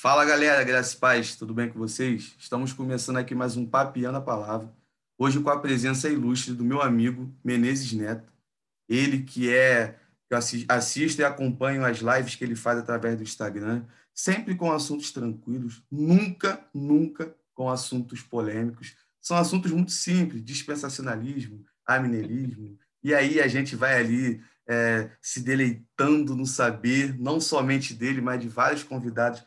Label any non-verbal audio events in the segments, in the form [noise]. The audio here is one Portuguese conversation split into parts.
Fala galera, graças e paz, tudo bem com vocês? Estamos começando aqui mais um Papiando a Palavra, hoje com a presença ilustre do meu amigo Menezes Neto, ele que é, que eu assisto e acompanho as lives que ele faz através do Instagram, sempre com assuntos tranquilos, nunca, nunca com assuntos polêmicos, são assuntos muito simples, dispensacionalismo, aminelismo, e aí a gente vai ali é, se deleitando no saber, não somente dele, mas de vários convidados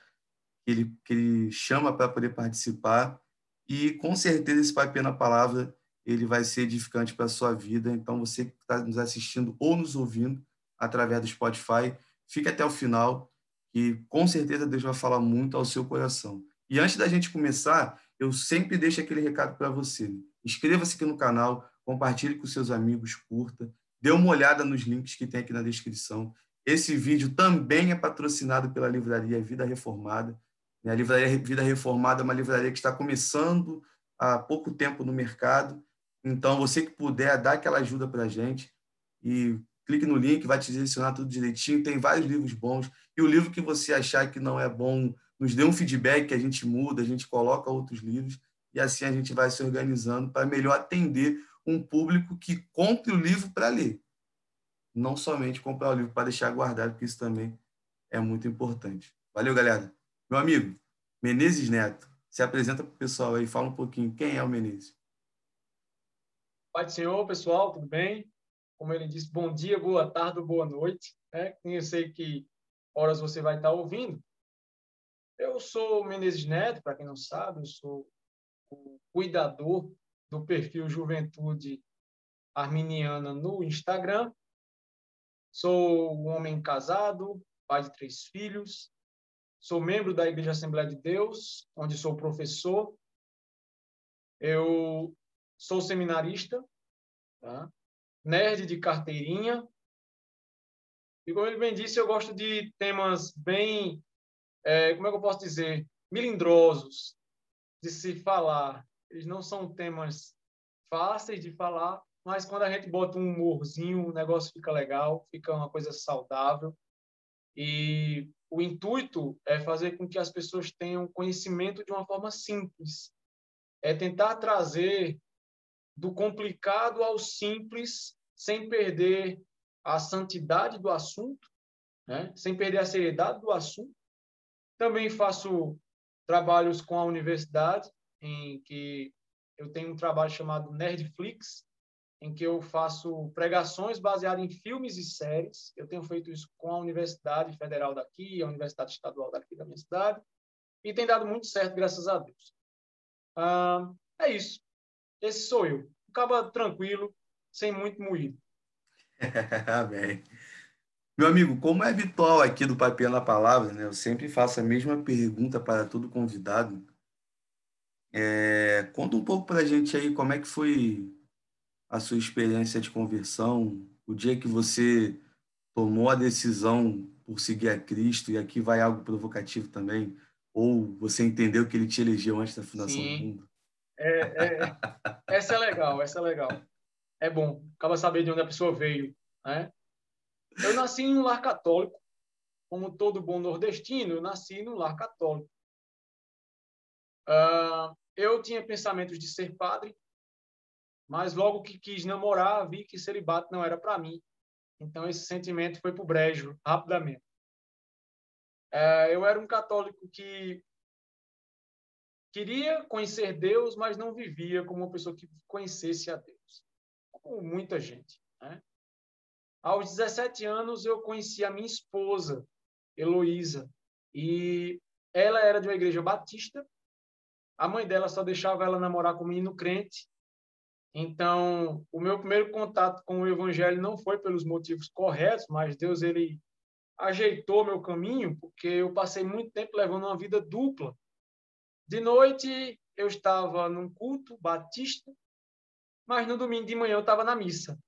que ele, que ele chama para poder participar. E com certeza esse papel na palavra ele vai ser edificante para a sua vida. Então, você que está nos assistindo ou nos ouvindo através do Spotify, fique até o final, que com certeza Deus vai falar muito ao seu coração. E antes da gente começar, eu sempre deixo aquele recado para você. Inscreva-se aqui no canal, compartilhe com seus amigos, curta, dê uma olhada nos links que tem aqui na descrição. Esse vídeo também é patrocinado pela livraria Vida Reformada. A livraria Vida Reformada é uma livraria que está começando há pouco tempo no mercado. Então, você que puder, dá aquela ajuda para a gente e clique no link, vai te direcionar tudo direitinho. Tem vários livros bons. E o livro que você achar que não é bom, nos dê um feedback que a gente muda, a gente coloca outros livros e assim a gente vai se organizando para melhor atender um público que compre o livro para ler. Não somente comprar o livro para deixar guardado, porque isso também é muito importante. Valeu, galera! Meu amigo, Menezes Neto, se apresenta para o pessoal aí, fala um pouquinho quem é o Menezes. Pai do Senhor, pessoal, tudo bem? Como ele disse, bom dia, boa tarde, boa noite. Né? Eu sei que horas você vai estar ouvindo. Eu sou Menezes Neto, para quem não sabe, eu sou o cuidador do perfil Juventude Arminiana no Instagram. Sou um homem casado, pai de três filhos, Sou membro da Igreja Assembleia de Deus, onde sou professor. Eu sou seminarista, tá? nerd de carteirinha. E como ele bem disse, eu gosto de temas bem, é, como é que eu posso dizer, milindrosos de se falar. Eles não são temas fáceis de falar, mas quando a gente bota um humorzinho, o negócio fica legal, fica uma coisa saudável. E o intuito é fazer com que as pessoas tenham conhecimento de uma forma simples. É tentar trazer do complicado ao simples, sem perder a santidade do assunto, né? sem perder a seriedade do assunto. Também faço trabalhos com a universidade, em que eu tenho um trabalho chamado Nerdflix, em que eu faço pregações baseadas em filmes e séries. Eu tenho feito isso com a Universidade Federal daqui, a Universidade Estadual daqui da minha cidade, e tem dado muito certo, graças a Deus. Ah, é isso. Esse sou eu. Acaba tranquilo, sem muito moído. [laughs] Amém. Meu amigo, como é habitual aqui do Papel na Palavra, né? eu sempre faço a mesma pergunta para todo convidado. É, conta um pouco para a gente aí como é que foi a sua experiência de conversão, o dia que você tomou a decisão por seguir a Cristo, e aqui vai algo provocativo também, ou você entendeu que ele te elegeu antes da fundação Sim. do mundo? É, é, essa é legal, essa é legal. É bom, acaba saber de onde a pessoa veio. Né? Eu nasci em um lar católico, como todo bom nordestino, eu nasci num lar católico. Uh, eu tinha pensamentos de ser padre, mas logo que quis namorar, vi que celibato não era para mim. Então esse sentimento foi para o brejo rapidamente. É, eu era um católico que queria conhecer Deus, mas não vivia como uma pessoa que conhecesse a Deus, como muita gente. Né? Aos 17 anos, eu conheci a minha esposa, Heloísa, e ela era de uma igreja batista. A mãe dela só deixava ela namorar com um menino crente, então, o meu primeiro contato com o evangelho não foi pelos motivos corretos, mas Deus ele ajeitou meu caminho, porque eu passei muito tempo levando uma vida dupla. De noite eu estava num culto batista, mas no domingo de manhã eu estava na missa.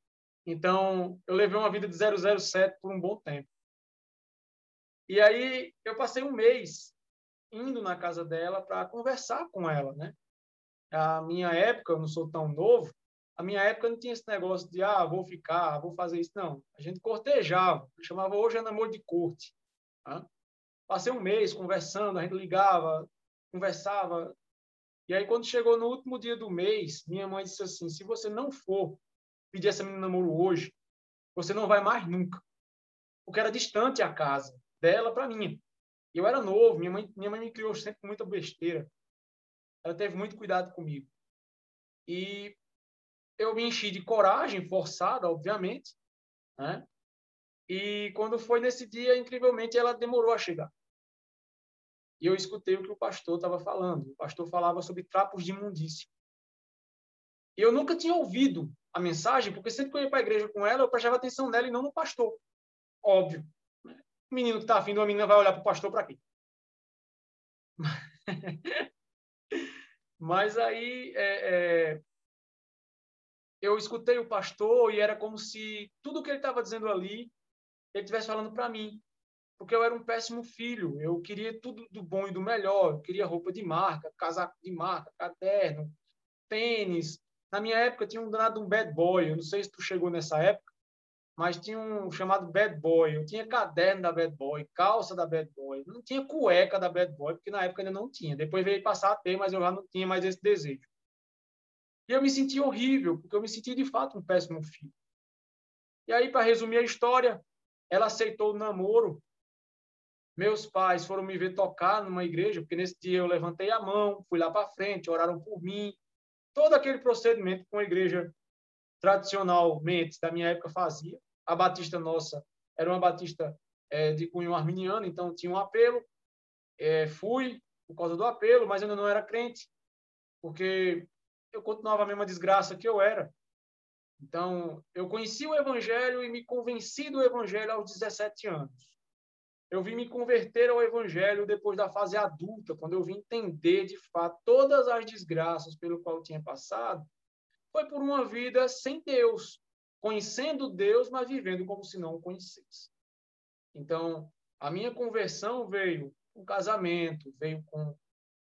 Então, eu levei uma vida de 007 por um bom tempo. E aí eu passei um mês indo na casa dela para conversar com ela, né? A minha época, eu não sou tão novo, a minha época não tinha esse negócio de, ah, vou ficar, vou fazer isso. Não, a gente cortejava, chamava hoje é namoro de corte. Tá? Passei um mês conversando, a gente ligava, conversava. E aí, quando chegou no último dia do mês, minha mãe disse assim: se você não for pedir essa menina namoro hoje, você não vai mais nunca. Porque era distante a casa dela para mim. Eu era novo, minha mãe, minha mãe me criou sempre com muita besteira. Ela teve muito cuidado comigo. E eu me enchi de coragem, forçada, obviamente, né? E quando foi nesse dia, incrivelmente, ela demorou a chegar. E eu escutei o que o pastor estava falando. O pastor falava sobre trapos de imundícia. E eu nunca tinha ouvido a mensagem, porque sempre que eu ia para a igreja com ela, eu prestava atenção nela e não no pastor. Óbvio. O menino que está afim de uma menina vai olhar para o pastor para quê? [laughs] Mas aí é, é, eu escutei o pastor e era como se tudo que ele estava dizendo ali ele estivesse falando para mim. Porque eu era um péssimo filho. Eu queria tudo do bom e do melhor. Eu queria roupa de marca, casaco de marca, caderno, tênis. Na minha época tinha um danado um bad boy. Eu não sei se tu chegou nessa época, mas tinha um chamado bad boy. Eu tinha caderno da bad boy, calça da bad boy. Não tinha cueca da bad boy, porque na época ainda não tinha. Depois veio passar a ter, mas eu já não tinha mais esse desejo. E eu me senti horrível, porque eu me senti de fato um péssimo filho. E aí, para resumir a história, ela aceitou o namoro. Meus pais foram me ver tocar numa igreja, porque nesse dia eu levantei a mão, fui lá para frente, oraram por mim. Todo aquele procedimento que uma igreja tradicionalmente da minha época fazia. A batista nossa era uma batista é, de cunho arminiano, então tinha um apelo. É, fui por causa do apelo, mas ainda não era crente, porque eu continuava a mesma desgraça que eu era. Então, eu conheci o Evangelho e me convenci do Evangelho aos 17 anos. Eu vim me converter ao Evangelho depois da fase adulta, quando eu vim entender de fato todas as desgraças pelo qual eu tinha passado. Foi por uma vida sem Deus, conhecendo Deus, mas vivendo como se não o conhecesse. Então, a minha conversão veio com casamento, veio com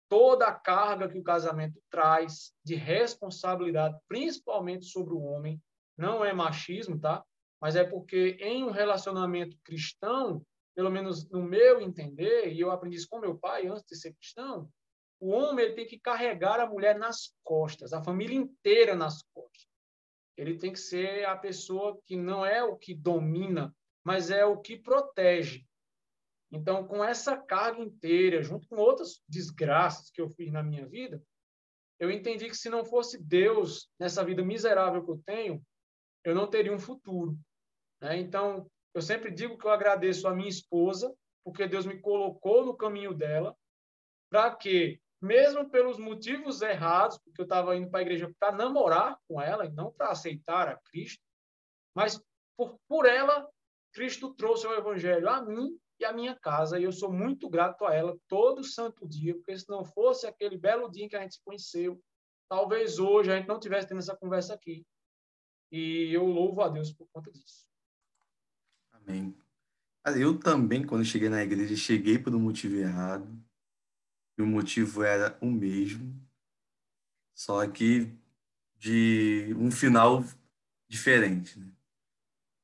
toda a carga que o casamento traz de responsabilidade, principalmente sobre o homem, não é machismo, tá? Mas é porque em um relacionamento cristão, pelo menos no meu entender, e eu aprendi isso com meu pai antes de ser cristão, o homem ele tem que carregar a mulher nas costas, a família inteira nas costas. Ele tem que ser a pessoa que não é o que domina, mas é o que protege. Então, com essa carga inteira, junto com outras desgraças que eu fiz na minha vida, eu entendi que se não fosse Deus nessa vida miserável que eu tenho, eu não teria um futuro. Né? Então, eu sempre digo que eu agradeço a minha esposa, porque Deus me colocou no caminho dela, para que, mesmo pelos motivos errados, porque eu estava indo para a igreja para namorar com ela e não para aceitar a Cristo, mas por, por ela, Cristo trouxe o evangelho a mim e a minha casa, e eu sou muito grato a ela todo santo dia, porque se não fosse aquele belo dia em que a gente se conheceu, talvez hoje a gente não tivesse tendo essa conversa aqui. E eu louvo a Deus por conta disso. Amém. Eu também, quando cheguei na igreja, cheguei por um motivo errado. E o motivo era o mesmo, só que de um final diferente. Né?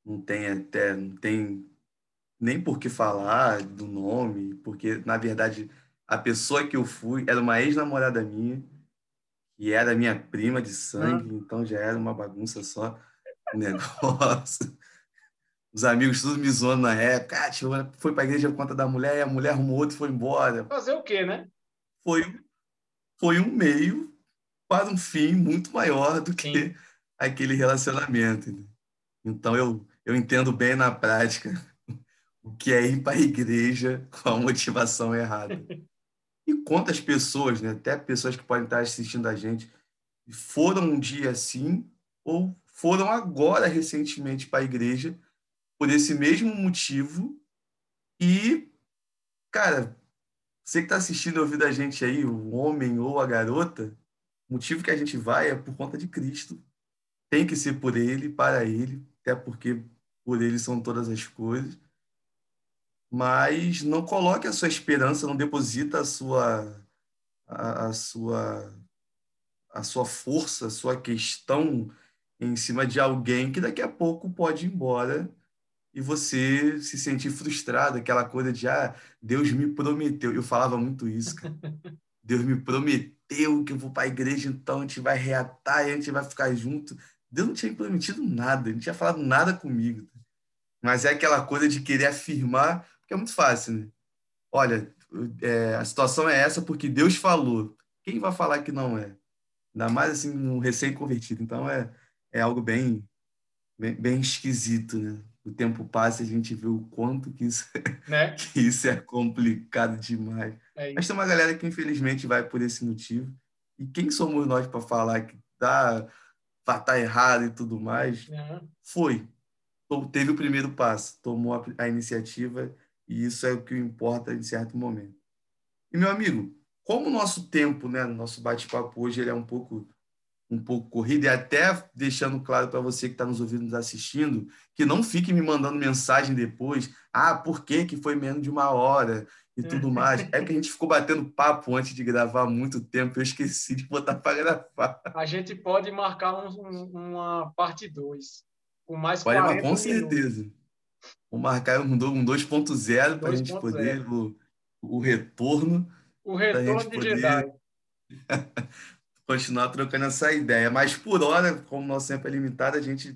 Não tem até, não tem nem por que falar do nome, porque, na verdade, a pessoa que eu fui era uma ex-namorada minha, e era minha prima de sangue, então já era uma bagunça só o negócio. [laughs] Os amigos tudo me zoando na época. Ah, foi para a igreja por conta da mulher e a mulher arrumou outro e foi embora. Fazer o quê, né? Foi, foi um meio para um fim muito maior do que Sim. aquele relacionamento. Então eu, eu entendo bem na prática [laughs] o que é ir para a igreja com a motivação errada. E quantas pessoas, né, até pessoas que podem estar assistindo a gente, foram um dia assim ou foram agora recentemente para a igreja por esse mesmo motivo e, cara, você que está assistindo ouvindo a gente aí, o homem ou a garota, o motivo que a gente vai é por conta de Cristo. Tem que ser por Ele, para Ele, até porque por Ele são todas as coisas mas não coloque a sua esperança, não deposita a sua a, a, sua a sua força, a sua questão em cima de alguém que daqui a pouco pode ir embora e você se sentir frustrado, aquela coisa de, ah, Deus me prometeu. Eu falava muito isso, cara. [laughs] Deus me prometeu que eu vou para a igreja, então a gente vai reatar e a gente vai ficar junto. Deus não tinha prometido nada, não tinha falado nada comigo. Mas é aquela coisa de querer afirmar, porque é muito fácil, né? Olha, é, a situação é essa porque Deus falou. Quem vai falar que não é? Ainda mais assim, um recém-convertido. Então é, é algo bem, bem, bem esquisito, né? O tempo passa e a gente vê o quanto que isso, né? [laughs] que isso é complicado demais. É Mas tem uma galera que infelizmente vai por esse motivo. E quem somos nós para falar que tá, tá errado e tudo mais? Uhum. Foi. Teve o primeiro passo, tomou a, a iniciativa e isso é o que importa em certo momento. E, meu amigo, como o nosso tempo, né, nosso bate-papo hoje, ele é um pouco um pouco corrido e até deixando claro para você que está nos ouvindo, nos assistindo, que não fique me mandando mensagem depois, ah, por que, que foi menos de uma hora e tudo mais. É que a gente ficou batendo papo antes de gravar há muito tempo, eu esqueci de botar para gravar. A gente pode marcar um, uma parte 2, com mais pode, 40 Com certeza. Vou marcar um, um 2.0 para a gente poder, o, o retorno. O retorno de poder... Jedi. [laughs] continuar trocando essa ideia. Mas por hora, como nosso tempo é limitado, a gente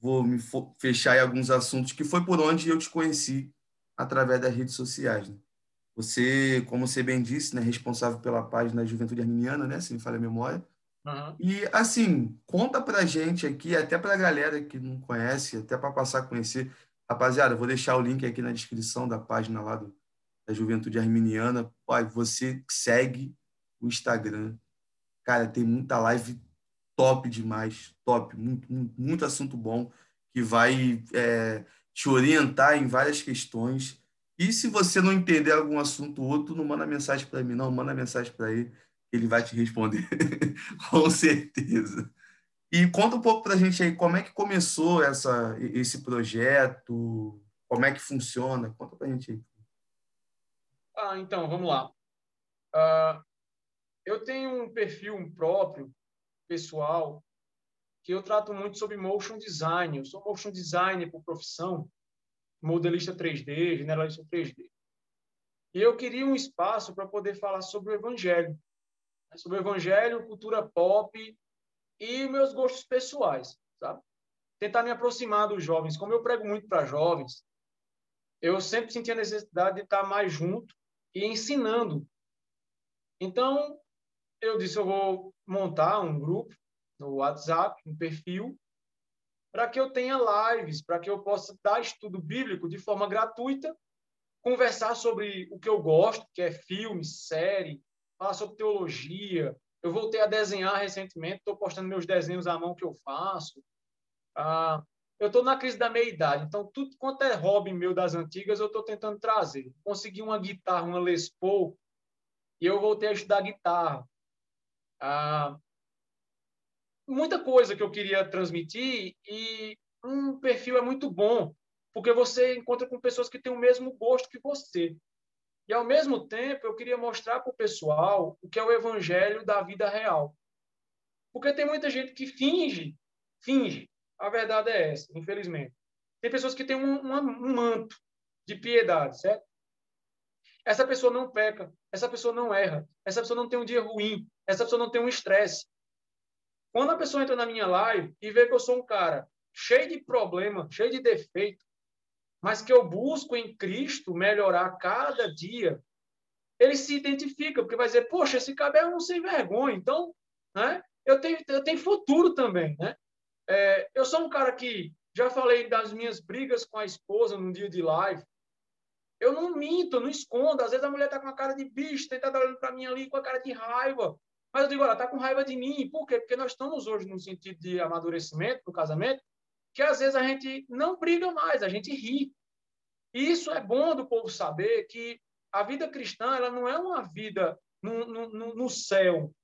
vou me fechar em alguns assuntos que foi por onde eu te conheci através das redes sociais. Né? Você, como você bem disse, né, responsável pela página Juventude Arminiana, né, se me falha a memória. Uhum. E assim, conta pra gente aqui, até pra galera que não conhece, até para passar a conhecer. Rapaziada, vou deixar o link aqui na descrição da página lá do, da Juventude Arminiana. Pai, você segue o Instagram, Cara, tem muita live top demais, top, muito, muito, muito assunto bom que vai é, te orientar em várias questões. E se você não entender algum assunto ou outro, não manda mensagem para mim, não, manda mensagem para ele, ele vai te responder, [laughs] com certeza. E conta um pouco para a gente aí como é que começou essa, esse projeto, como é que funciona, conta para a gente aí. Ah, então, vamos lá. Uh, eu tenho um perfil próprio, pessoal, que eu trato muito sobre motion design. Eu sou motion designer por profissão, modelista 3D, generalista 3D. E eu queria um espaço para poder falar sobre o evangelho, né? sobre o evangelho, cultura pop e meus gostos pessoais, sabe? Tentar me aproximar dos jovens. Como eu prego muito para jovens, eu sempre senti a necessidade de estar mais junto e ensinando. Então, eu disse, eu vou montar um grupo no WhatsApp, um perfil, para que eu tenha lives, para que eu possa dar estudo bíblico de forma gratuita, conversar sobre o que eu gosto, que é filme, série, falar sobre teologia. Eu voltei a desenhar recentemente, estou postando meus desenhos à mão que eu faço. Ah, eu estou na crise da meia-idade, então tudo quanto é hobby meu das antigas, eu estou tentando trazer. Consegui uma guitarra, uma Les Paul, e eu voltei a estudar guitarra. Ah, muita coisa que eu queria transmitir e um perfil é muito bom, porque você encontra com pessoas que têm o mesmo gosto que você. E, ao mesmo tempo, eu queria mostrar para o pessoal o que é o evangelho da vida real. Porque tem muita gente que finge, finge. A verdade é essa, infelizmente. Tem pessoas que têm um, um, um manto de piedade, certo? Essa pessoa não peca, essa pessoa não erra, essa pessoa não tem um dia ruim, essa pessoa não tem um estresse. Quando a pessoa entra na minha live e vê que eu sou um cara cheio de problema, cheio de defeito, mas que eu busco em Cristo melhorar cada dia, ele se identifica, porque vai dizer, poxa, esse cabelo é um sem vergonha, então, né, eu, tenho, eu tenho futuro também, né? É, eu sou um cara que já falei das minhas brigas com a esposa num dia de live, eu não minto, não escondo. Às vezes a mulher está com a cara de bicho, está olhando para mim ali com a cara de raiva. Mas eu digo, ela está com raiva de mim. Por quê? Porque nós estamos hoje num sentido de amadurecimento no casamento, que às vezes a gente não briga mais, a gente ri. E isso é bom do povo saber que a vida cristã ela não é uma vida no, no, no céu.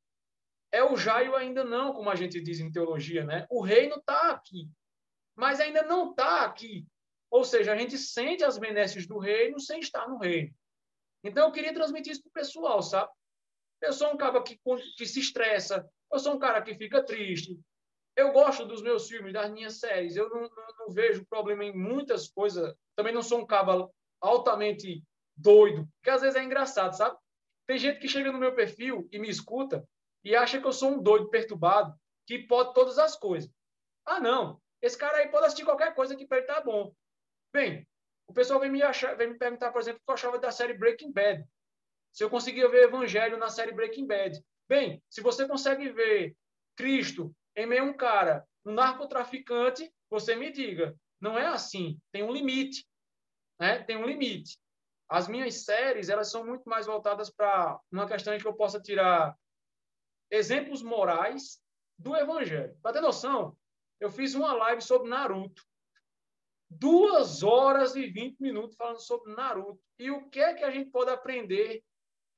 É o jaio ainda não, como a gente diz em teologia, né? O reino está aqui, mas ainda não está aqui. Ou seja, a gente sente as benesses do reino sem estar no reino. Então, eu queria transmitir isso para o pessoal, sabe? Eu sou um cara que, que se estressa, eu sou um cara que fica triste, eu gosto dos meus filmes, das minhas séries. Eu não, não, não vejo problema em muitas coisas. Também não sou um cavalo altamente doido, que às vezes é engraçado, sabe? Tem gente que chega no meu perfil e me escuta e acha que eu sou um doido perturbado que pode todas as coisas. Ah, não. Esse cara aí pode assistir qualquer coisa que para ele tá bom. Bem, o pessoal vem me, achar, vem me perguntar, por exemplo, o que eu achava da série Breaking Bad. Se eu conseguia ver Evangelho na série Breaking Bad. Bem, se você consegue ver Cristo em meio a um cara, um narcotraficante, você me diga. Não é assim. Tem um limite. Né? Tem um limite. As minhas séries, elas são muito mais voltadas para uma questão em que eu possa tirar exemplos morais do Evangelho. Para ter noção, eu fiz uma live sobre Naruto. Duas horas e vinte minutos falando sobre Naruto. E o que é que a gente pode aprender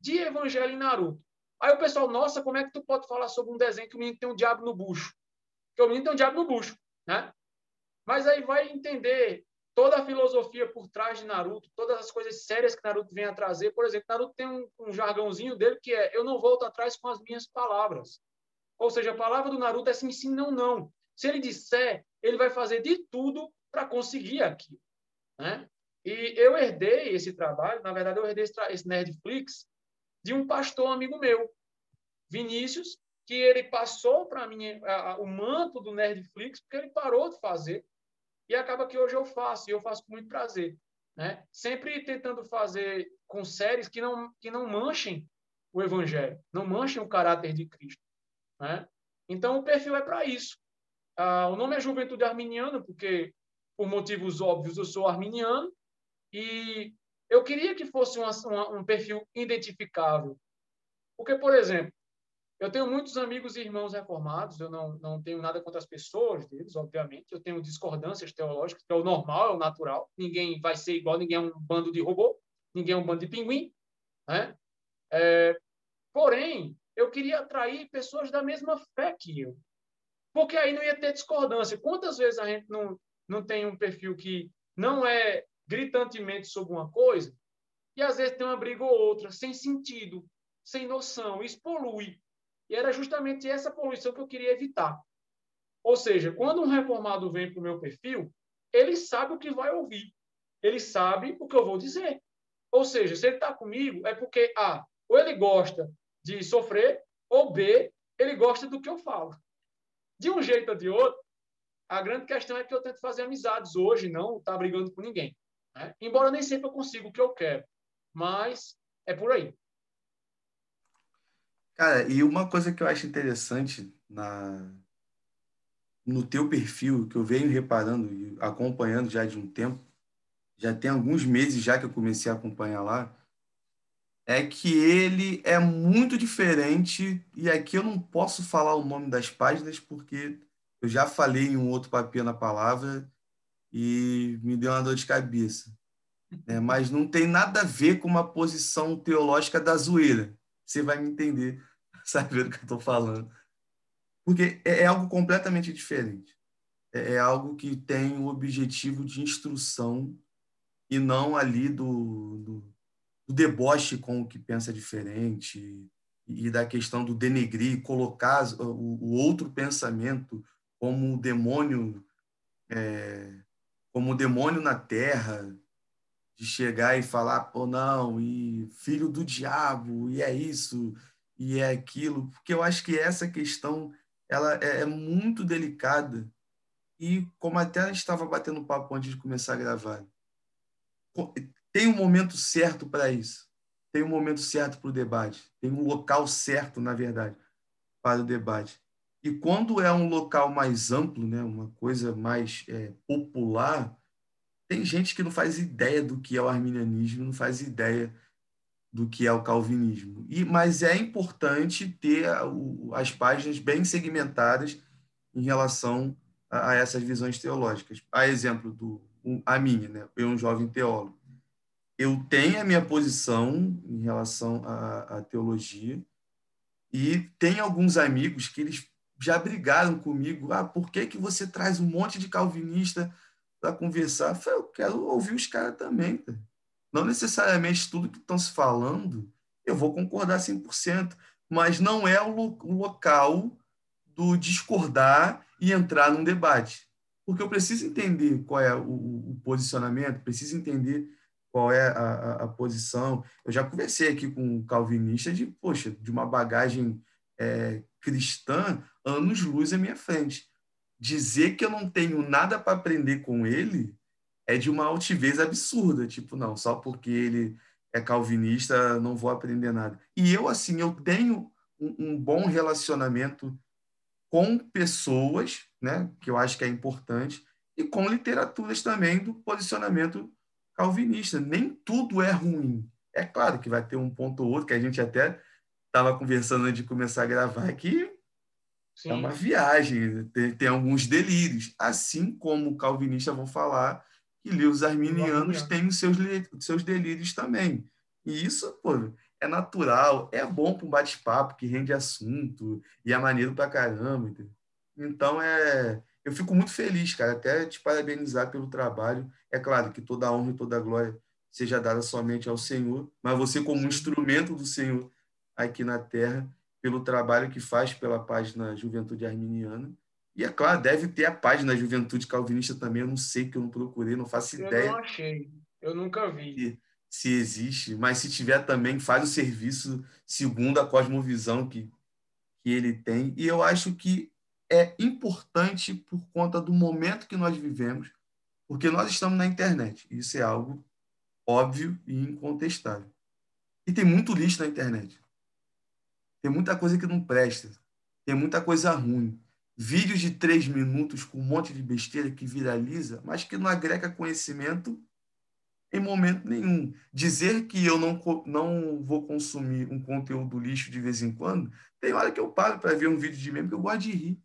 de Evangelho em Naruto? Aí o pessoal, nossa, como é que tu pode falar sobre um desenho que o menino tem um diabo no bucho? Porque o menino tem um diabo no bucho, né? Mas aí vai entender toda a filosofia por trás de Naruto, todas as coisas sérias que Naruto vem a trazer. Por exemplo, Naruto tem um, um jargãozinho dele que é: eu não volto atrás com as minhas palavras. Ou seja, a palavra do Naruto é sim, sim, não, não. Se ele disser, ele vai fazer de tudo para conseguir aquilo. Né? E eu herdei esse trabalho, na verdade, eu herdei esse Nerdflix de um pastor amigo meu, Vinícius, que ele passou para mim a, a, o manto do Nerdflix, porque ele parou de fazer e acaba que hoje eu faço, e eu faço com muito prazer. Né? Sempre tentando fazer com séries que não, que não manchem o evangelho, não manchem o caráter de Cristo. Né? Então, o perfil é para isso. Ah, o nome é Juventude Arminiana, porque, por motivos óbvios, eu sou arminiano, e eu queria que fosse uma, uma, um perfil identificável. Porque, por exemplo, eu tenho muitos amigos e irmãos reformados, eu não, não tenho nada contra as pessoas deles, obviamente. Eu tenho discordâncias teológicas, que é o normal, é o natural. Ninguém vai ser igual, ninguém é um bando de robô, ninguém é um bando de pinguim. Né? É, porém, eu queria atrair pessoas da mesma fé que eu. Porque aí não ia ter discordância. Quantas vezes a gente não, não tem um perfil que não é gritantemente sobre uma coisa, e às vezes tem uma briga ou outra, sem sentido, sem noção, isso polui. E era justamente essa poluição que eu queria evitar. Ou seja, quando um reformado vem para o meu perfil, ele sabe o que vai ouvir. Ele sabe o que eu vou dizer. Ou seja, se ele está comigo, é porque, A, ou ele gosta de sofrer, ou B, ele gosta do que eu falo. De um jeito ou de outro, a grande questão é que eu tento fazer amizades hoje, não tá brigando com ninguém. Né? Embora nem sempre eu consiga o que eu quero. Mas é por aí. Cara, e uma coisa que eu acho interessante na no teu perfil, que eu venho reparando e acompanhando já de um tempo, já tem alguns meses já que eu comecei a acompanhar lá, é que ele é muito diferente, e aqui eu não posso falar o nome das páginas, porque eu já falei em um outro papel na palavra e me deu uma dor de cabeça. É, mas não tem nada a ver com uma posição teológica da zoeira. Você vai me entender [laughs] saber do que eu estou falando. Porque é, é, algo completamente diferente. É, é, algo que tem o objetivo de instrução e não ali do, do, do deboche com o que pensa diferente e da questão do denegrir, colocar o, o outro pensamento como o demônio, é, como demônio na terra, de chegar e falar, pô, não, e filho do diabo, e é isso, e é aquilo, porque eu acho que essa questão ela é, é muito delicada. E como até a gente estava batendo papo antes de começar a gravar, tem um momento certo para isso, tem um momento certo para o debate, tem um local certo, na verdade, para o debate. E quando é um local mais amplo, né, uma coisa mais é, popular, tem gente que não faz ideia do que é o arminianismo, não faz ideia do que é o calvinismo. E, mas é importante ter as páginas bem segmentadas em relação a, a, essas visões teológicas. A exemplo do a minha, né? Eu um jovem teólogo. Eu tenho a minha posição em relação à, à teologia e tem alguns amigos que eles já brigaram comigo. Ah, por que que você traz um monte de calvinista para conversar? Eu, falei, eu quero ouvir os caras também. Tá? Não necessariamente tudo que estão se falando eu vou concordar 100%, mas não é o, lo o local do discordar e entrar num debate. Porque eu preciso entender qual é o, o posicionamento, preciso entender qual é a, a, a, posição. Eu já conversei aqui com um calvinista de, poxa, de uma bagagem é, cristã, anos-luz à minha frente. Dizer que eu não tenho nada para aprender com ele é de uma altivez absurda. Tipo, não, só porque ele é calvinista, não vou aprender nada. E eu, assim, eu tenho um, um bom relacionamento com pessoas, né, que eu acho que é importante, e com literaturas também do posicionamento calvinista. Nem tudo é ruim. É claro que vai ter um ponto ou outro que a gente até estava conversando antes de começar a gravar que Sim. é uma viagem, tem, tem, alguns delírios. Assim como calvinistas vão falar que livros arminianos têm os seus, seus delírios também. E isso, pô, é natural, é bom para um bate-papo que rende assunto e é maneiro para caramba. Entendeu? Então, é, eu fico muito feliz, cara, até te parabenizar pelo trabalho. É claro que toda a honra e toda a glória seja dada somente ao Senhor, mas você, como instrumento do Senhor aqui na terra, pelo trabalho que faz pela página Juventude Arminiana. E, é claro, deve ter a página Juventude Calvinista também. Eu não sei, que eu não procurei, não faço eu ideia. Eu não achei, eu nunca vi se existe, mas se tiver também, faz o serviço segundo a cosmovisão que, que ele tem. E eu acho que é importante por conta do momento que nós vivemos, porque nós estamos na internet. Isso é algo óbvio e incontestável. E tem muito lixo na internet. Tem muita coisa que não presta. Tem muita coisa ruim. Vídeos de três minutos com um monte de besteira que viraliza, mas que não agrega conhecimento em momento nenhum. Dizer que eu não, não vou consumir um conteúdo lixo de vez em quando, tem hora que eu paro para ver um vídeo de meme que eu gosto de rir.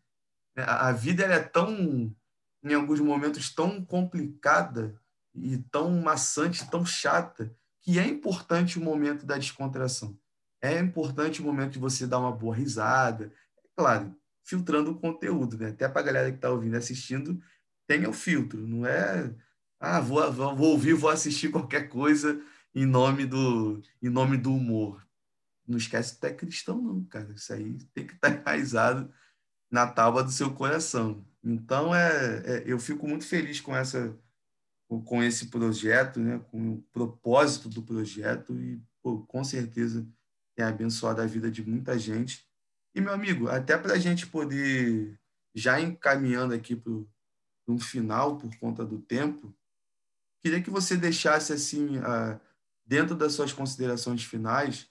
Né? A vida é tão, em alguns momentos, tão complicada e tão maçante, tão chata, que é importante o momento da descontração. É importante o momento de você dar uma boa risada. É claro, filtrando o conteúdo, né? Até para a galera que está ouvindo e assistindo, tenha o filtro. Não é ah, vou, vou ouvir, vou assistir qualquer coisa em nome do, em nome do humor. Não esquece que tu é cristão, não, cara. Isso aí tem que estar tá [laughs] enraizado na tábua do seu coração. Então, é, é, eu fico muito feliz com, essa, com esse projeto, né? com o propósito do projeto e, pô, com certeza, tem abençoado a vida de muita gente. E, meu amigo, até para a gente poder, já encaminhando aqui para um final, por conta do tempo, Queria que você deixasse, assim, dentro das suas considerações finais,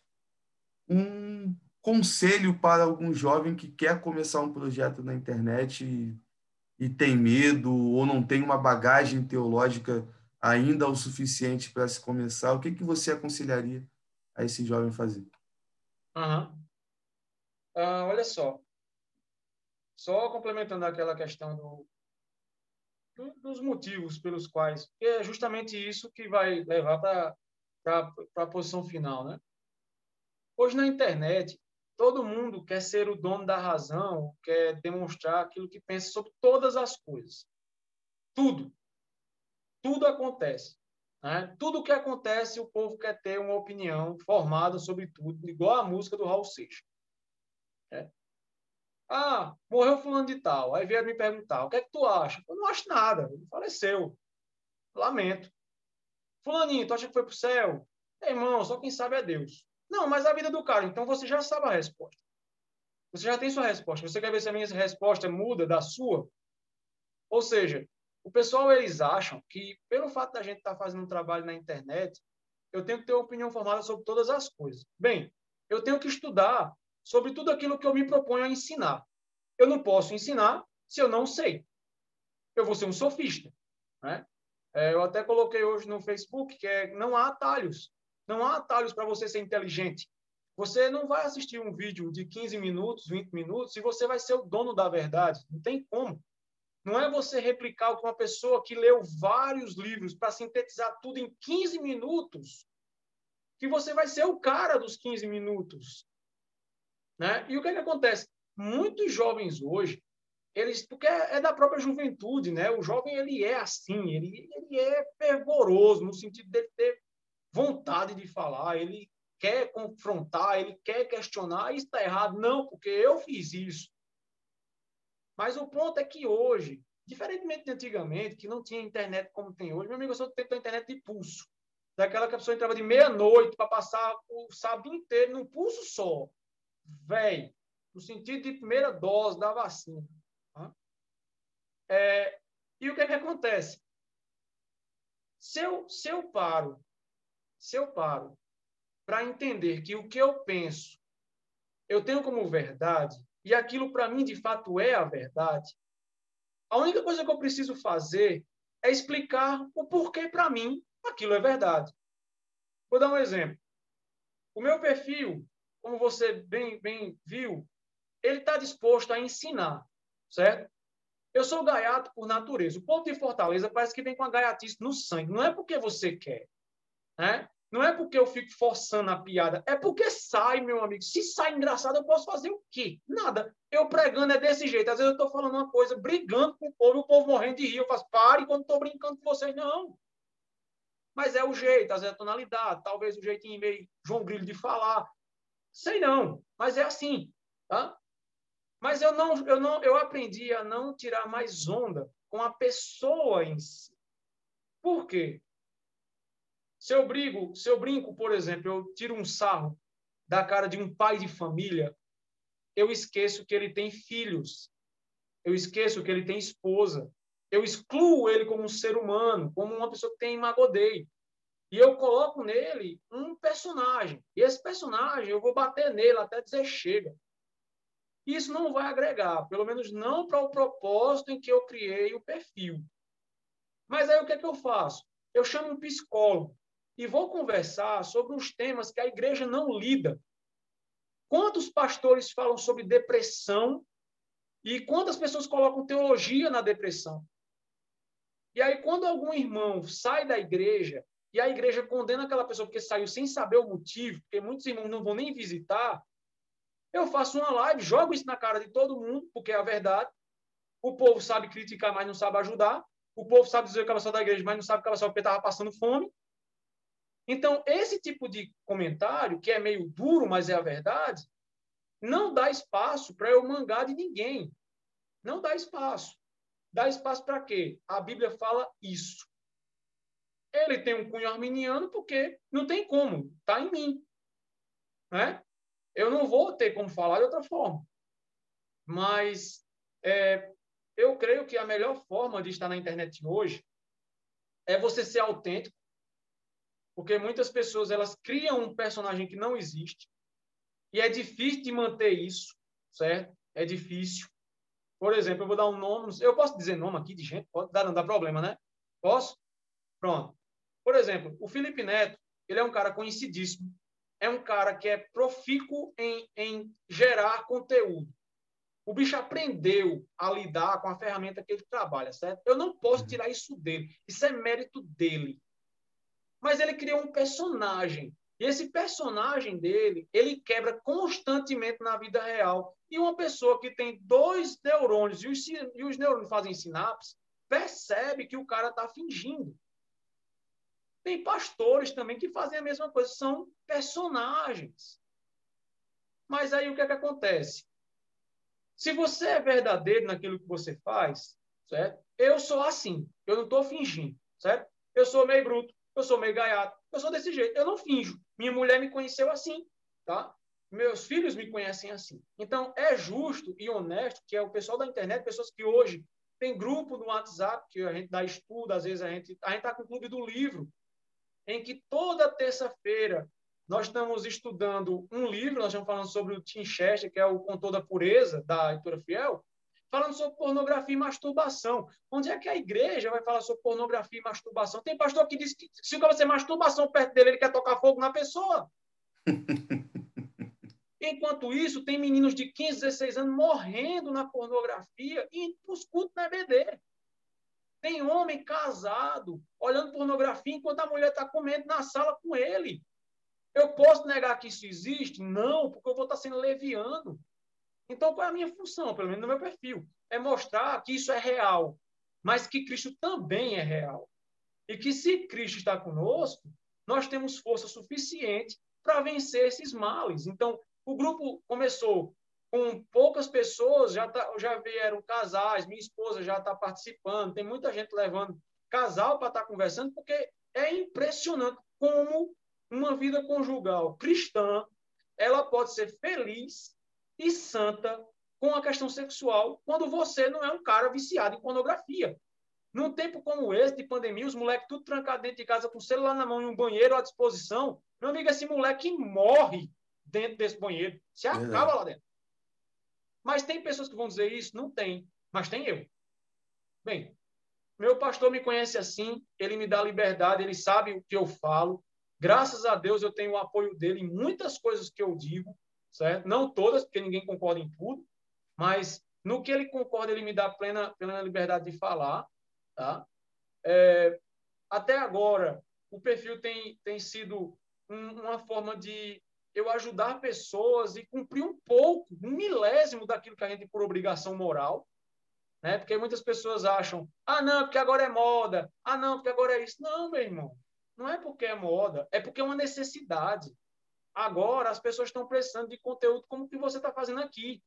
um conselho para algum jovem que quer começar um projeto na internet e, e tem medo ou não tem uma bagagem teológica ainda o suficiente para se começar, o que, que você aconselharia a esse jovem fazer? Uhum. Uh, olha só, só complementando aquela questão do, dos motivos pelos quais, é justamente isso que vai levar para a posição final, né? Hoje na internet, todo mundo quer ser o dono da razão, quer demonstrar aquilo que pensa sobre todas as coisas. Tudo. Tudo acontece. Né? Tudo que acontece, o povo quer ter uma opinião formada sobre tudo, igual a música do Raul Seixas. Né? Ah, morreu fulano de tal. Aí vieram me perguntar, o que é que tu acha? Eu não acho nada, ele faleceu. Lamento. Fulaninho, tu acha que foi pro céu? É, irmão, só quem sabe é Deus. Não, mas a vida do cara, então você já sabe a resposta. Você já tem sua resposta. Você quer ver se a minha resposta muda da sua? Ou seja, o pessoal, eles acham que, pelo fato da gente estar tá fazendo um trabalho na internet, eu tenho que ter uma opinião formada sobre todas as coisas. Bem, eu tenho que estudar sobre tudo aquilo que eu me proponho a ensinar. Eu não posso ensinar se eu não sei. Eu vou ser um sofista. Né? É, eu até coloquei hoje no Facebook que é, não há atalhos. Não há atalhos para você ser inteligente. Você não vai assistir um vídeo de 15 minutos, 20 minutos, e você vai ser o dono da verdade. Não tem como. Não é você replicar o que uma pessoa que leu vários livros para sintetizar tudo em 15 minutos que você vai ser o cara dos 15 minutos. Né? E o que, é que acontece? Muitos jovens hoje, eles porque é, é da própria juventude, né? O jovem ele é assim, ele, ele é fervoroso no sentido de ter vontade de falar, ele quer confrontar, ele quer questionar, isso está errado, não, porque eu fiz isso. Mas o ponto é que hoje, diferentemente de antigamente, que não tinha internet como tem hoje, meu amigo, eu só tenho internet de pulso. Daquela que a pessoa entrava de meia-noite para passar o sábado inteiro num pulso só. Véi, no sentido de primeira dose da vacina. Tá? É, e o que é que acontece? Se eu, se eu paro, se eu paro para entender que o que eu penso eu tenho como verdade, e aquilo para mim de fato é a verdade, a única coisa que eu preciso fazer é explicar o porquê para mim aquilo é verdade. Vou dar um exemplo. O meu perfil, como você bem, bem viu, ele está disposto a ensinar, certo? Eu sou gaiato por natureza. O povo de Fortaleza parece que vem com a gaiatice no sangue. Não é porque você quer. Né? Não é porque eu fico forçando a piada, é porque sai, meu amigo. Se sai engraçado, eu posso fazer o quê? Nada. Eu pregando é desse jeito. Às vezes eu estou falando uma coisa, brigando com o povo, o povo morrendo de rir. Eu faço, pare quando estou brincando com vocês. Não. Mas é o jeito, às vezes é a tonalidade, talvez o jeitinho meio João Grilo de falar. Sei não, mas é assim, tá? Mas eu não, eu não, eu aprendi a não tirar mais onda com a pessoa em si. Por quê? Se eu brigo, se eu brinco, por exemplo, eu tiro um sarro da cara de um pai de família, eu esqueço que ele tem filhos. Eu esqueço que ele tem esposa. Eu excluo ele como um ser humano, como uma pessoa que tem imagodei. E eu coloco nele um personagem. E esse personagem, eu vou bater nele até dizer chega. Isso não vai agregar, pelo menos não para o propósito em que eu criei o perfil. Mas aí o que é que eu faço? Eu chamo um psicólogo e vou conversar sobre uns temas que a igreja não lida. Quantos pastores falam sobre depressão e quantas pessoas colocam teologia na depressão? E aí, quando algum irmão sai da igreja e a igreja condena aquela pessoa porque saiu sem saber o motivo, porque muitos irmãos não vão nem visitar, eu faço uma live, jogo isso na cara de todo mundo, porque é a verdade. O povo sabe criticar, mas não sabe ajudar. O povo sabe dizer que ela saiu da igreja, mas não sabe que ela saiu porque estava passando fome. Então, esse tipo de comentário, que é meio duro, mas é a verdade, não dá espaço para eu mangar de ninguém. Não dá espaço. Dá espaço para quê? A Bíblia fala isso. Ele tem um cunho arminiano porque não tem como, está em mim. Né? Eu não vou ter como falar de outra forma. Mas é, eu creio que a melhor forma de estar na internet hoje é você ser autêntico, porque muitas pessoas elas criam um personagem que não existe e é difícil de manter isso, certo? É difícil. Por exemplo, eu vou dar um nome, eu posso dizer nome aqui de gente, pode dar, não dá problema, né? Posso? Pronto. Por exemplo, o Felipe Neto, ele é um cara conhecidíssimo, é um cara que é profícuo em, em gerar conteúdo. O bicho aprendeu a lidar com a ferramenta que ele trabalha, certo? Eu não posso uhum. tirar isso dele. Isso é mérito dele mas ele criou um personagem. E esse personagem dele, ele quebra constantemente na vida real. E uma pessoa que tem dois neurônios e os, e os neurônios fazem sinapse, percebe que o cara está fingindo. Tem pastores também que fazem a mesma coisa, são personagens. Mas aí o que, é que acontece? Se você é verdadeiro naquilo que você faz, certo? Eu sou assim, eu não estou fingindo, certo? Eu sou meio bruto, eu sou meio gaiato, eu sou desse jeito, eu não finjo. Minha mulher me conheceu assim, tá? Meus filhos me conhecem assim. Então, é justo e honesto que é o pessoal da internet, pessoas que hoje tem grupo no WhatsApp, que a gente dá estudo, às vezes a gente a está com o clube do livro, em que toda terça-feira nós estamos estudando um livro, nós estamos falando sobre o Tim Chester, que é o Contor da Pureza, da Editora Fiel, falando sobre pornografia e masturbação. Onde é que a igreja vai falar sobre pornografia e masturbação? Tem pastor que diz que se você masturbação perto dele, ele quer tocar fogo na pessoa. [laughs] Enquanto isso, tem meninos de 15, 16 anos morrendo na pornografia e os cultos na EBD. Tem homem casado olhando pornografia enquanto a mulher está comendo na sala com ele. Eu posso negar que isso existe? Não, porque eu vou estar sendo leviano. Então, qual é a minha função, pelo menos no meu perfil? É mostrar que isso é real, mas que Cristo também é real. E que se Cristo está conosco, nós temos força suficiente para vencer esses males. Então, o grupo começou com poucas pessoas, já, tá, já vieram casais, minha esposa já está participando, tem muita gente levando casal para estar tá conversando, porque é impressionante como uma vida conjugal cristã ela pode ser feliz e santa com a questão sexual quando você não é um cara viciado em pornografia. Num tempo como esse, de pandemia, os moleques tudo trancado dentro de casa com o celular na mão e um banheiro à disposição, meu amigo, esse moleque morre dentro desse banheiro. Se acaba lá dentro. Mas tem pessoas que vão dizer isso? Não tem. Mas tem eu. Bem, meu pastor me conhece assim, ele me dá liberdade, ele sabe o que eu falo. Graças a Deus eu tenho o apoio dele em muitas coisas que eu digo, certo? Não todas, porque ninguém concorda em tudo, mas no que ele concorda, ele me dá plena, plena liberdade de falar, tá? É, até agora, o perfil tem, tem sido um, uma forma de eu ajudar pessoas e cumprir um pouco, um milésimo daquilo que a gente por obrigação moral, né? Porque muitas pessoas acham, ah, não, porque agora é moda, ah, não, porque agora é isso. Não, meu irmão, não é porque é moda, é porque é uma necessidade. Agora as pessoas estão precisando de conteúdo como o que você está fazendo aqui.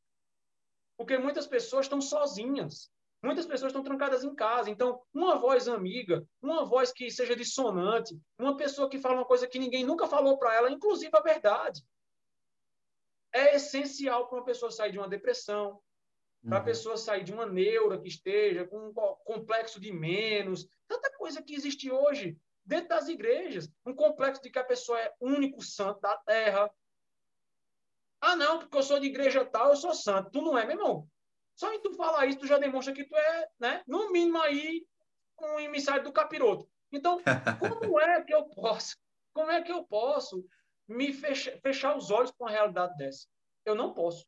Porque muitas pessoas estão sozinhas. Muitas pessoas estão trancadas em casa. Então, uma voz amiga, uma voz que seja dissonante, uma pessoa que fala uma coisa que ninguém nunca falou para ela, inclusive a verdade, é essencial para uma pessoa sair de uma depressão, para a uhum. pessoa sair de uma neura que esteja com um complexo de menos, tanta coisa que existe hoje dentro das igrejas, um complexo de que a pessoa é único santo da terra. Ah, não, porque eu sou de igreja tal, eu sou santo. Tu não é, meu irmão. Só em tu falar isso, tu já demonstra que tu é, né, no mínimo aí, um emissário do capiroto. Então, [laughs] como é que eu posso, como é que eu posso me fechar, fechar os olhos com uma realidade dessa? Eu não posso.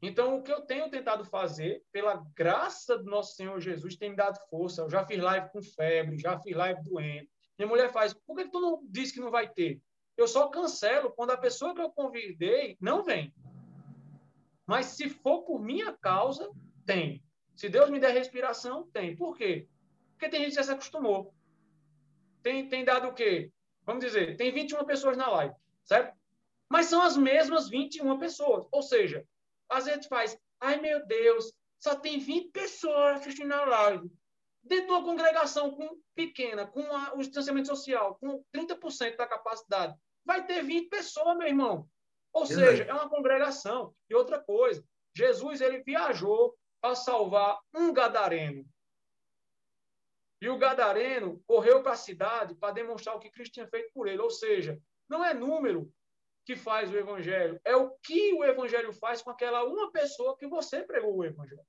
Então, o que eu tenho tentado fazer, pela graça do nosso Senhor Jesus, tem me dado força. Eu já fiz live com febre, já fiz live doente. Minha mulher faz, por que tu não diz que não vai ter? Eu só cancelo quando a pessoa que eu convidei não vem. Mas se for por minha causa, tem. Se Deus me der respiração, tem. Por quê? Porque tem gente que já se acostumou. Tem, tem dado o quê? Vamos dizer, tem 21 pessoas na live, certo? Mas são as mesmas 21 pessoas. Ou seja, às vezes faz, ai meu Deus, só tem 20 pessoas assistindo a live. Dentro de uma congregação com, pequena, com a, o distanciamento social, com 30% da capacidade, vai ter 20 pessoas, meu irmão. Ou seja, é uma congregação. E outra coisa, Jesus ele viajou para salvar um gadareno. E o gadareno correu para a cidade para demonstrar o que Cristo tinha feito por ele. Ou seja, não é número que faz o evangelho, é o que o evangelho faz com aquela uma pessoa que você pregou o evangelho.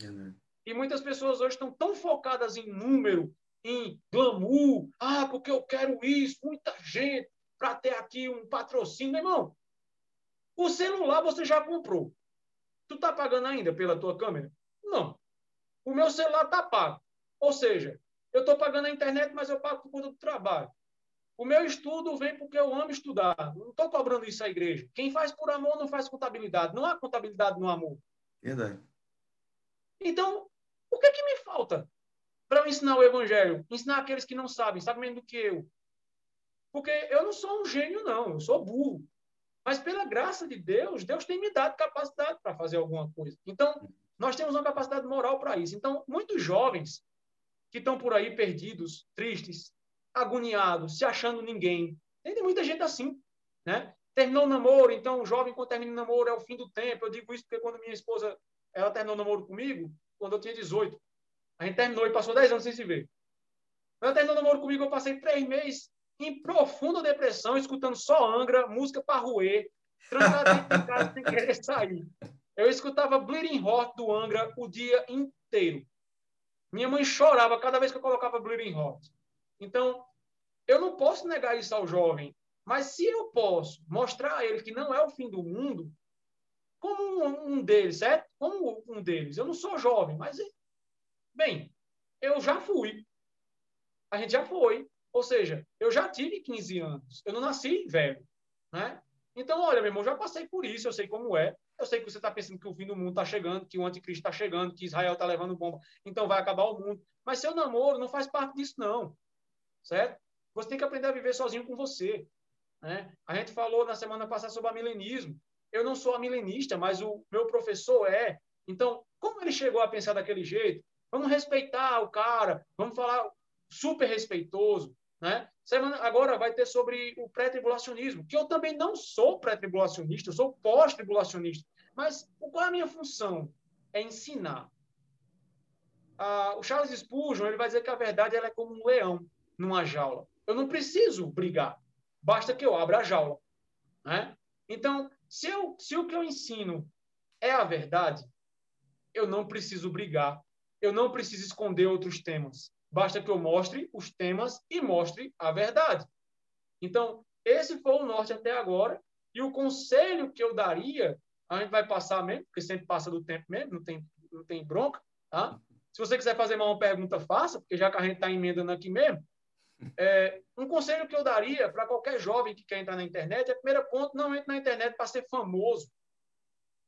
Uhum. E muitas pessoas hoje estão tão focadas em número, em glamour, ah, porque eu quero isso, muita gente, para ter aqui um patrocínio. Irmão, o celular você já comprou. Tu está pagando ainda pela tua câmera? Não. O meu celular está pago. Ou seja, eu estou pagando a internet, mas eu pago por conta do trabalho. O meu estudo vem porque eu amo estudar. Não estou cobrando isso à igreja. Quem faz por amor não faz contabilidade. Não há contabilidade no amor. Verdade. Então, o que, é que me falta para ensinar o evangelho? Ensinar aqueles que não sabem, sabem menos do que eu. Porque eu não sou um gênio, não. Eu sou burro. Mas pela graça de Deus, Deus tem me dado capacidade para fazer alguma coisa. Então, nós temos uma capacidade moral para isso. Então, muitos jovens que estão por aí perdidos, tristes, agoniados, se achando ninguém. Tem muita gente assim, né? Terminou o namoro, então o jovem quando termina o namoro é o fim do tempo. Eu digo isso porque quando minha esposa, ela terminou o namoro comigo, quando eu tinha 18. A gente terminou e passou 10 anos sem se ver. Ela terminou o namoro comigo, eu passei três meses em profunda depressão, escutando só Angra, música para roer, trancado em casa sem querer sair. Eu escutava Bleeding Heart do Angra o dia inteiro. Minha mãe chorava cada vez que eu colocava Bleeding Heart. Então, eu não posso negar isso ao jovem, mas se eu posso mostrar a ele que não é o fim do mundo, como um, um deles, certo? Como um deles. Eu não sou jovem, mas, bem, eu já fui. A gente já foi. Ou seja, eu já tive 15 anos, eu não nasci velho, né? Então, olha, meu irmão, já passei por isso, eu sei como é. Eu sei que você está pensando que o fim do mundo está chegando, que o anticristo está chegando, que Israel está levando bomba, então vai acabar o mundo. Mas seu namoro não faz parte disso, não. Certo? Você tem que aprender a viver sozinho com você. Né? A gente falou na semana passada sobre amilenismo. eu não sou milenista, mas o meu professor é. Então, como ele chegou a pensar daquele jeito? Vamos respeitar o cara, vamos falar super respeitoso, né? Semana agora vai ter sobre o pré-tribulacionismo, que eu também não sou pré-tribulacionista, eu sou pós-tribulacionista. Mas qual é a minha função? É ensinar. Ah, o Charles Spurgeon ele vai dizer que a verdade ela é como um leão numa jaula. Eu não preciso brigar, basta que eu abra a jaula. Né? Então, se, eu, se o que eu ensino é a verdade, eu não preciso brigar, eu não preciso esconder outros temas. Basta que eu mostre os temas e mostre a verdade. Então, esse foi o norte até agora. E o conselho que eu daria, a gente vai passar mesmo, porque sempre passa do tempo mesmo, não tem, não tem bronca. Tá? Se você quiser fazer uma pergunta, faça, porque já que a gente está emendando aqui mesmo. É, um conselho que eu daria para qualquer jovem que quer entrar na internet é, primeiro ponto, não entre na internet para ser famoso.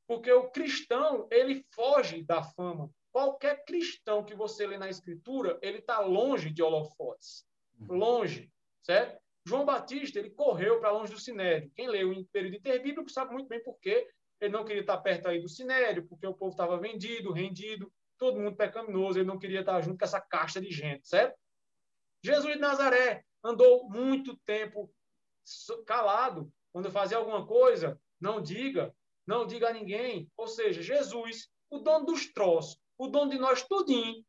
Porque o cristão, ele foge da fama. Qualquer cristão que você lê na Escritura, ele está longe de holofotes. Uhum. Longe, certo? João Batista, ele correu para longe do Sinédrio. Quem leu o Império de Interbíblico sabe muito bem por quê. Ele não queria estar perto aí do Sinédrio, porque o povo estava vendido, rendido, todo mundo pecaminoso, ele não queria estar junto com essa casta de gente, certo? Jesus de Nazaré andou muito tempo calado. Quando fazia alguma coisa, não diga, não diga a ninguém. Ou seja, Jesus, o dono dos troços, o dono de nós tudinho,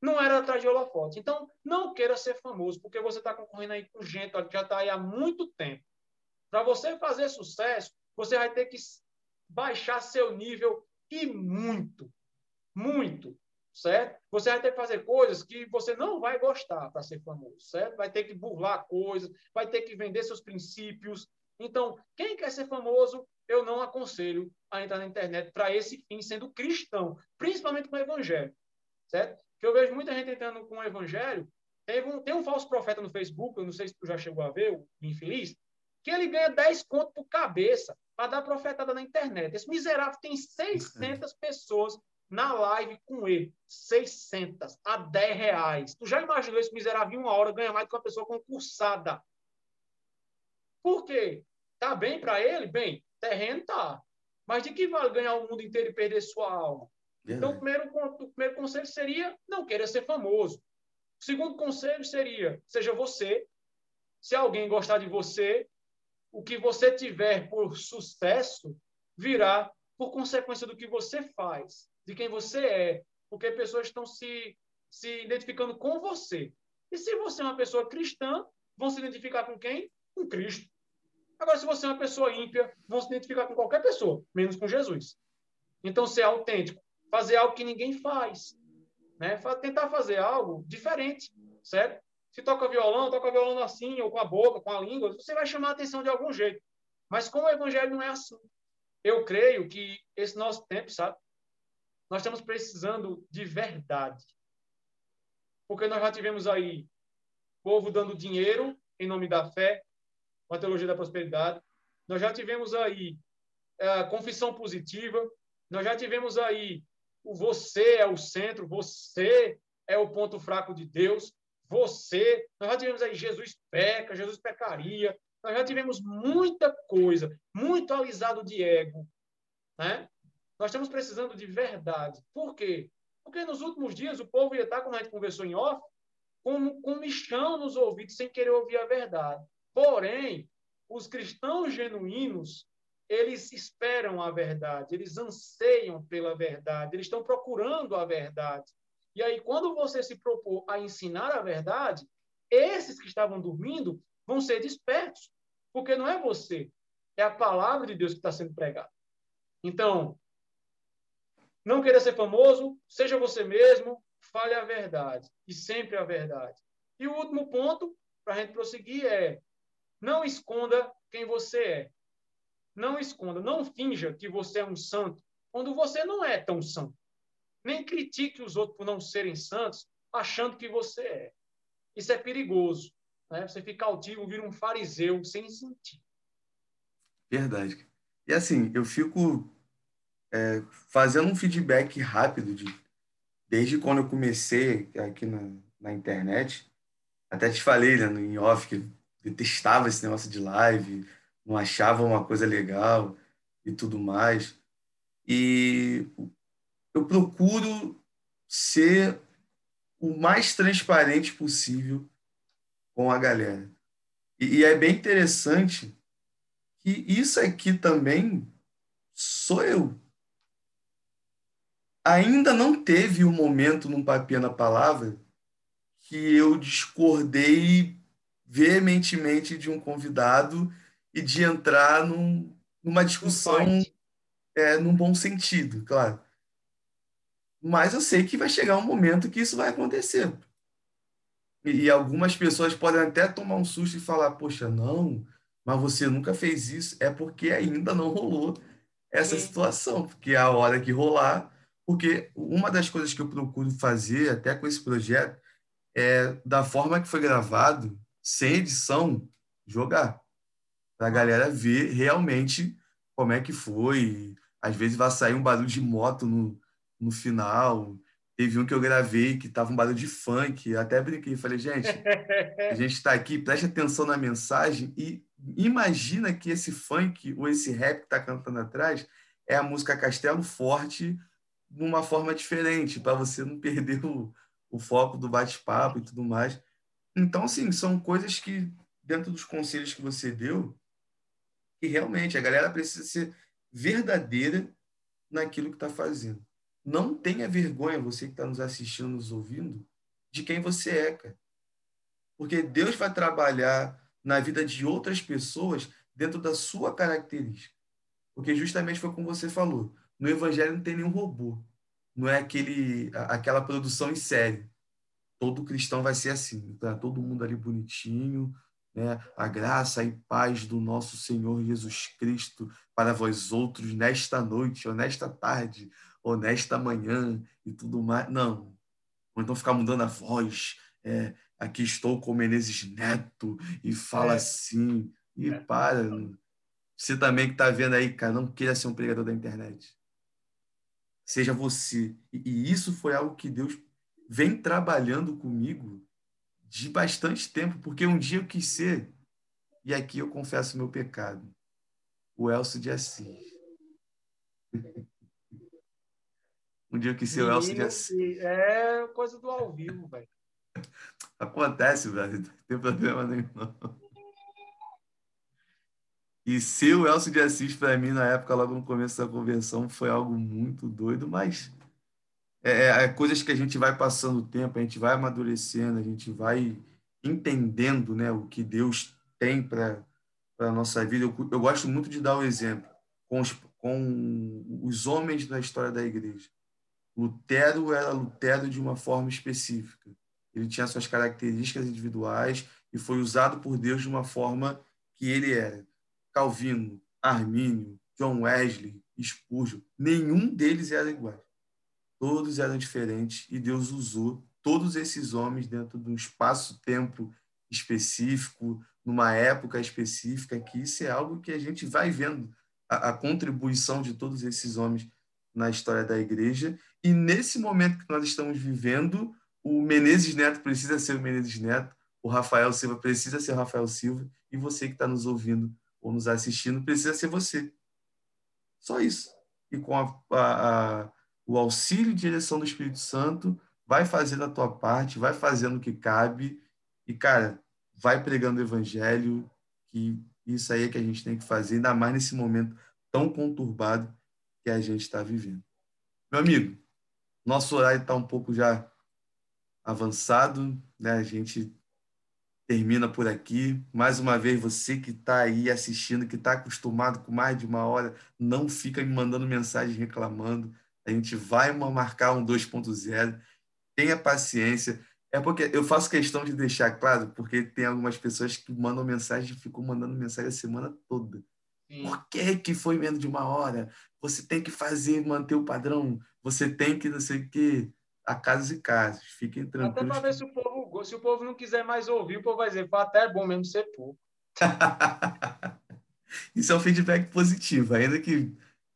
não era atrás de holofote. Então, não queira ser famoso, porque você está concorrendo aí com gente que já está aí há muito tempo. Para você fazer sucesso, você vai ter que baixar seu nível e muito, muito, certo? Você vai ter que fazer coisas que você não vai gostar para ser famoso, certo? Vai ter que burlar coisas, vai ter que vender seus princípios. Então, quem quer ser famoso, eu não aconselho a entrar na internet para esse fim, sendo cristão, principalmente com o evangelho, certo? Que eu vejo muita gente entrando com o evangelho. Tem um, tem um falso profeta no Facebook, eu não sei se tu já chegou a ver, o infeliz, que ele ganha 10 contos por cabeça para dar profetada na internet. Esse miserável tem 600 pessoas na live com ele. 600 a 10 reais. Tu já imaginou esse miserável em uma hora ganhar mais do que uma pessoa concursada? Por quê? Tá bem para ele? Bem, terreno tá. Mas de que vale ganhar o mundo inteiro e perder sua alma? Então, o primeiro, o primeiro conselho seria não queira ser famoso. O segundo conselho seria, seja você. Se alguém gostar de você, o que você tiver por sucesso virá por consequência do que você faz, de quem você é, porque pessoas estão se, se identificando com você. E se você é uma pessoa cristã, vão se identificar com quem? Com Cristo. Agora, se você é uma pessoa ímpia, vão se identificar com qualquer pessoa, menos com Jesus. Então, ser autêntico, fazer algo que ninguém faz. Né? Tentar fazer algo diferente, certo? Se toca violão, toca violão assim, ou com a boca, com a língua, você vai chamar a atenção de algum jeito. Mas como o evangelho não é assim, eu creio que esse nosso tempo, sabe? Nós estamos precisando de verdade. Porque nós já tivemos aí povo dando dinheiro em nome da fé, com a teologia da prosperidade. Nós já tivemos aí é, a confissão positiva, nós já tivemos aí o você é o centro, você é o ponto fraco de Deus, você, nós já tivemos aí Jesus peca, Jesus pecaria, nós já tivemos muita coisa, muito alisado de ego, né? Nós estamos precisando de verdade. Por quê? Porque nos últimos dias o povo ia estar, como a gente conversou em off, com, com michão nos ouvidos, sem querer ouvir a verdade. Porém, os cristãos genuínos, eles esperam a verdade, eles anseiam pela verdade, eles estão procurando a verdade. E aí, quando você se propor a ensinar a verdade, esses que estavam dormindo vão ser despertos, porque não é você, é a palavra de Deus que está sendo pregada. Então, não queira ser famoso, seja você mesmo, fale a verdade, e sempre a verdade. E o último ponto, para a gente prosseguir, é não esconda quem você é. Não esconda, não finja que você é um santo, quando você não é tão santo. Nem critique os outros por não serem santos, achando que você é. Isso é perigoso. Né? Você fica altivo, vira um fariseu sem sentir. Verdade. E assim, eu fico é, fazendo um feedback rápido de desde quando eu comecei aqui na, na internet. Até te falei né, em off que detestava esse negócio de live, não achava uma coisa legal. e tudo mais. E eu procuro ser o mais transparente possível com a galera. E, e é bem interessante que isso aqui também sou eu. Ainda não teve um momento num papinha na palavra que eu discordei veementemente de um convidado e de entrar num, numa discussão é, num bom sentido, claro. Mas eu sei que vai chegar um momento que isso vai acontecer. E, algumas pessoas podem até tomar um susto e falar: Poxa, não, mas você nunca fez isso. É porque ainda não rolou essa situação, porque é a hora que rolar. Porque uma das coisas que eu procuro fazer, até com esse projeto, é da forma que foi gravado, sem edição, jogar. Para a galera ver realmente como é que foi. Às vezes vai sair um barulho de moto no, no final. Teve um que eu gravei que tava um barulho de funk. Eu até brinquei, falei, gente, a [laughs] gente está aqui, preste atenção na mensagem e imagina que esse funk ou esse rap que está cantando atrás é a música Castelo Forte numa forma diferente, para você não perder o, o foco do bate-papo e tudo mais. Então, assim, são coisas que, dentro dos conselhos que você deu, que realmente a galera precisa ser verdadeira naquilo que está fazendo. Não tenha vergonha, você que está nos assistindo, nos ouvindo, de quem você é, cara. Porque Deus vai trabalhar na vida de outras pessoas dentro da sua característica. Porque justamente foi como você falou, no evangelho não tem nenhum robô. Não é aquele aquela produção em série. Todo cristão vai ser assim, tá? Todo mundo ali bonitinho, né? A graça e paz do nosso Senhor Jesus Cristo para vós outros nesta noite, ou nesta tarde, ou nesta manhã e tudo mais. Não. Ou então ficar mudando a voz. É, aqui estou com Menezes Neto e fala é. assim. E é. para. Você também que está vendo aí, cara, não queira ser um pregador da internet. Seja você. E, isso foi algo que Deus vem trabalhando comigo de bastante tempo, porque um dia eu quis ser, e aqui eu confesso meu pecado, o Elcio de Assis. [laughs] um dia eu quis ser o Elcio de Assis. É coisa do ao vivo, velho. Acontece, velho, não tem problema nenhum. E ser o Elcio de Assis, para mim, na época, logo no começo da convenção, foi algo muito doido, mas é, é, é, coisas que a gente vai passando o tempo, a gente vai amadurecendo, a gente vai entendendo né, o que Deus tem para a nossa vida. Eu, eu, gosto muito de dar o um exemplo com os, com os homens da história da igreja. Lutero era Lutero de uma forma específica. Ele tinha suas características individuais e foi usado por Deus de uma forma que ele era. Calvino, Armínio, John Wesley, Spurgeon, nenhum deles era igual. Todos eram diferentes e Deus usou todos esses homens dentro de um espaço-tempo específico, numa época específica, que isso é algo que a gente vai vendo a, a, contribuição de todos esses homens na história da igreja. E nesse momento que nós estamos vivendo, o Menezes Neto precisa ser o Menezes Neto, o Rafael Silva precisa ser o Rafael Silva, e você que está nos ouvindo ou nos assistindo precisa ser você. Só isso. E com a, a, o auxílio e direção do Espírito Santo, vai fazendo a tua parte, vai fazendo o que cabe e, cara, vai pregando o evangelho, que isso aí é que a gente tem que fazer, ainda mais nesse momento tão conturbado que a gente está vivendo. Meu amigo, nosso horário está um pouco já avançado, né? A gente termina por aqui. Mais uma vez, você que está aí assistindo, que está acostumado com mais de uma hora, não fica me mandando mensagem reclamando. A gente vai marcar um 2.0. Tenha paciência. É porque eu faço questão de deixar claro, porque tem algumas pessoas que mandam mensagem e ficam mandando mensagem a semana toda. Sim. Por que, que foi menos de uma hora? Você tem que fazer, manter o padrão. Você tem que não sei o quê. A casos e casos. Fiquem tranquilos. Até para ver se o povo, se o povo não quiser mais ouvir, o povo vai dizer, até é bom mesmo ser pouco. [laughs] Isso é um feedback positivo, ainda que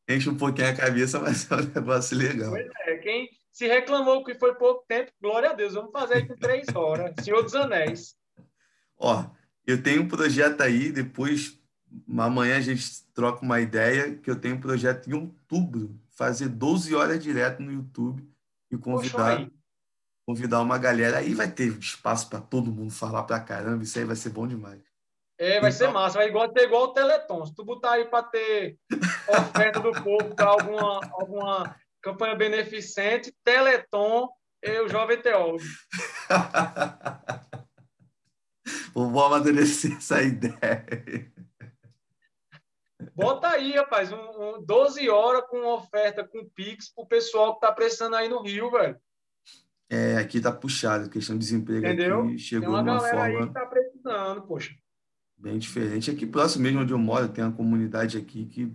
enche um pouquinho a cabeça, mas é um negócio legal. Pois é, quem se reclamou que foi pouco tempo, glória a Deus, vamos fazer aí com três horas. [laughs] Senhor dos Anéis. Ó, eu tenho um projeto aí, depois amanhã a gente troca uma ideia que eu tenho um projeto em outubro, fazer 12 horas direto no YouTube e convidar convidar uma galera. Aí vai ter espaço para todo mundo falar pra caramba, isso aí vai ser bom demais. É, vai então... ser massa, vai igual, ter igual o Teleton. Se tu botar aí para ter oferta do povo para alguma, alguma campanha beneficente, Teleton, eu, jovem teólogo. [laughs] Vou amadurecer essa ideia. Bota aí, rapaz, um, um 12 horas com oferta com Pix pro pessoal que tá precisando aí no Rio, velho. É, aqui tá puxado, questão de desemprego Entendeu? aqui chegou tem uma, uma galera forma aí que tá precisando, poxa. Bem diferente. Aqui próximo mesmo onde eu moro, tem uma comunidade aqui que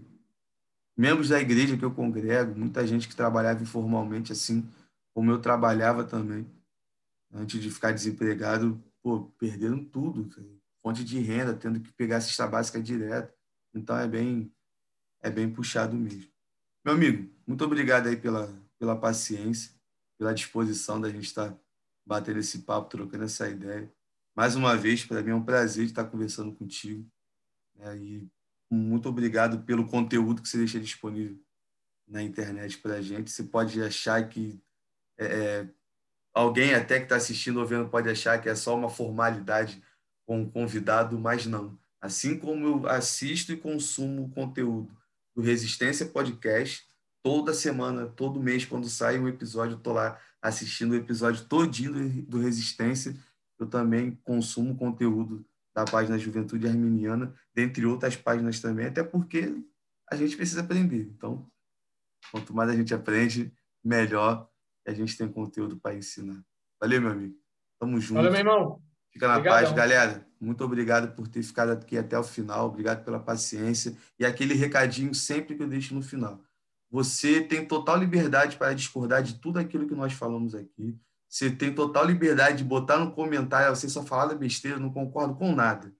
membros da igreja que eu congrego, muita gente que trabalhava informalmente assim, como eu trabalhava também, antes de ficar desempregado, pô, perderam tudo, fonte de renda, tendo que pegar cesta básica direto. Então é bem é bem puxado mesmo. Meu amigo, muito obrigado aí pela pela paciência, pela disposição da gente estar batendo esse papo, trocando essa ideia. Mais uma vez, para mim é um prazer estar conversando contigo. Né? E muito obrigado pelo conteúdo que você deixa disponível na internet para a gente. Você pode achar que é, é alguém até que está assistindo ou vendo pode achar que é só uma formalidade com um convidado, mas não. Assim como eu assisto e consumo o conteúdo do Resistência Podcast, toda semana, todo mês, quando sai um episódio, estou lá assistindo o episódio todinho do Resistência. Eu também consumo conteúdo da página Juventude Arminiana, dentre outras páginas também, até porque a gente precisa aprender. Então, quanto mais a gente aprende, melhor a gente tem conteúdo para ensinar. Valeu, meu amigo. Tamo junto. Valeu, meu irmão. Fica na Obrigadão. paz, galera. Muito obrigado por ter ficado aqui até o final. Obrigado pela paciência. E aquele recadinho sempre que eu deixo no final. Você tem total liberdade para discordar de tudo aquilo que nós falamos aqui. Você tem total liberdade de botar no comentário, você só falar da besteira, não concordo com nada.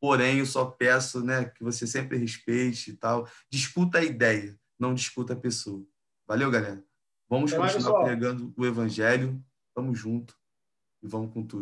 Porém, eu só peço né, que você sempre respeite e tal. Discuta a ideia, não discuta a pessoa. Valeu, galera? Vamos Até continuar pregando o evangelho. Tamo junto e vamos com tudo.